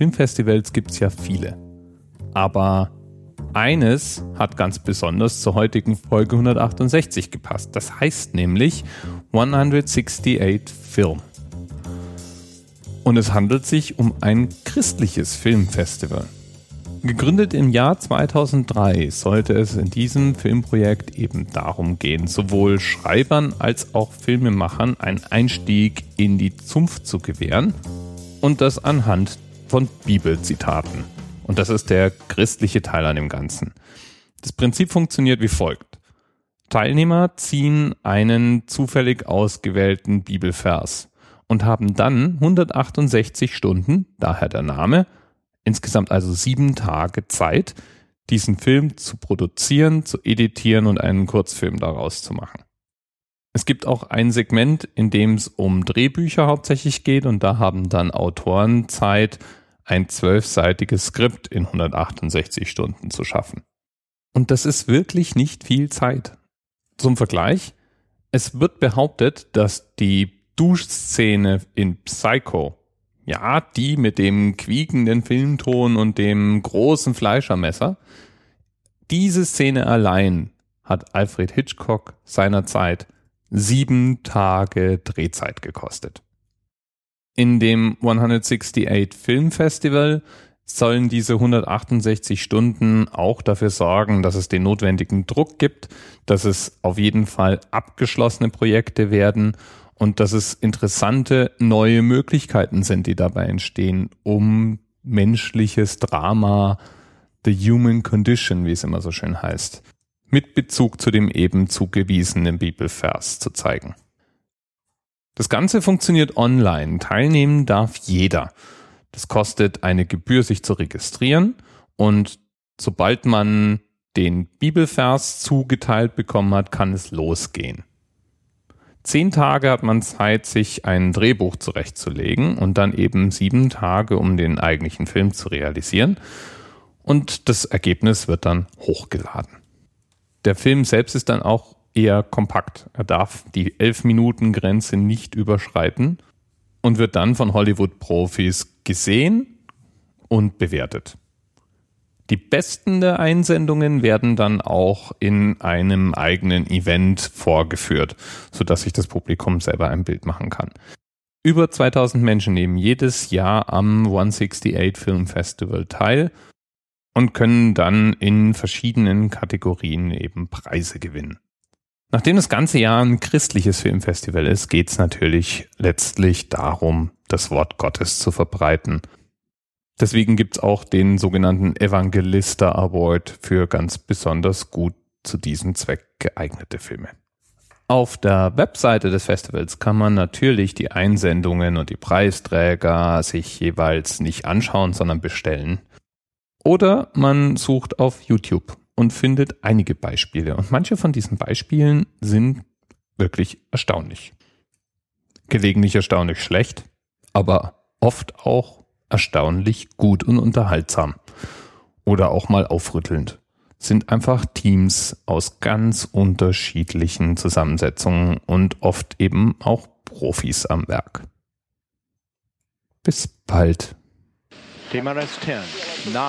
Filmfestivals gibt es ja viele. Aber eines hat ganz besonders zur heutigen Folge 168 gepasst. Das heißt nämlich 168 Film. Und es handelt sich um ein christliches Filmfestival. Gegründet im Jahr 2003 sollte es in diesem Filmprojekt eben darum gehen, sowohl Schreibern als auch Filmemachern einen Einstieg in die Zunft zu gewähren und das anhand von Bibelzitaten. Und das ist der christliche Teil an dem Ganzen. Das Prinzip funktioniert wie folgt. Teilnehmer ziehen einen zufällig ausgewählten Bibelvers und haben dann 168 Stunden, daher der Name, insgesamt also sieben Tage Zeit, diesen Film zu produzieren, zu editieren und einen Kurzfilm daraus zu machen. Es gibt auch ein Segment, in dem es um Drehbücher hauptsächlich geht und da haben dann Autoren Zeit, ein zwölfseitiges Skript in 168 Stunden zu schaffen. Und das ist wirklich nicht viel Zeit. Zum Vergleich, es wird behauptet, dass die Duschszene in Psycho ja, die mit dem quiekenden Filmton und dem großen Fleischermesser. Diese Szene allein hat Alfred Hitchcock seinerzeit sieben Tage Drehzeit gekostet. In dem 168 Film Festival sollen diese 168 Stunden auch dafür sorgen, dass es den notwendigen Druck gibt, dass es auf jeden Fall abgeschlossene Projekte werden und dass es interessante neue Möglichkeiten sind, die dabei entstehen, um menschliches Drama, the human condition, wie es immer so schön heißt, mit Bezug zu dem eben zugewiesenen Bibelvers zu zeigen. Das Ganze funktioniert online. Teilnehmen darf jeder. Das kostet eine Gebühr, sich zu registrieren. Und sobald man den Bibelvers zugeteilt bekommen hat, kann es losgehen. Zehn Tage hat man Zeit, sich ein Drehbuch zurechtzulegen und dann eben sieben Tage, um den eigentlichen Film zu realisieren. Und das Ergebnis wird dann hochgeladen. Der Film selbst ist dann auch eher kompakt. Er darf die elf Minuten Grenze nicht überschreiten und wird dann von Hollywood-Profis gesehen und bewertet. Die besten der Einsendungen werden dann auch in einem eigenen Event vorgeführt, sodass sich das Publikum selber ein Bild machen kann. Über 2000 Menschen nehmen jedes Jahr am 168 Film Festival teil und können dann in verschiedenen Kategorien eben Preise gewinnen. Nachdem das ganze Jahr ein christliches Filmfestival ist, geht es natürlich letztlich darum, das Wort Gottes zu verbreiten Deswegen gibt's auch den sogenannten Evangelista Award für ganz besonders gut zu diesem Zweck geeignete Filme. Auf der Webseite des Festivals kann man natürlich die Einsendungen und die Preisträger sich jeweils nicht anschauen, sondern bestellen. Oder man sucht auf YouTube und findet einige Beispiele. Und manche von diesen Beispielen sind wirklich erstaunlich. Gelegentlich erstaunlich schlecht, aber oft auch erstaunlich gut und unterhaltsam. Oder auch mal aufrüttelnd. Sind einfach Teams aus ganz unterschiedlichen Zusammensetzungen und oft eben auch Profis am Werk. Bis bald. TMRS 10, 9,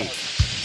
8.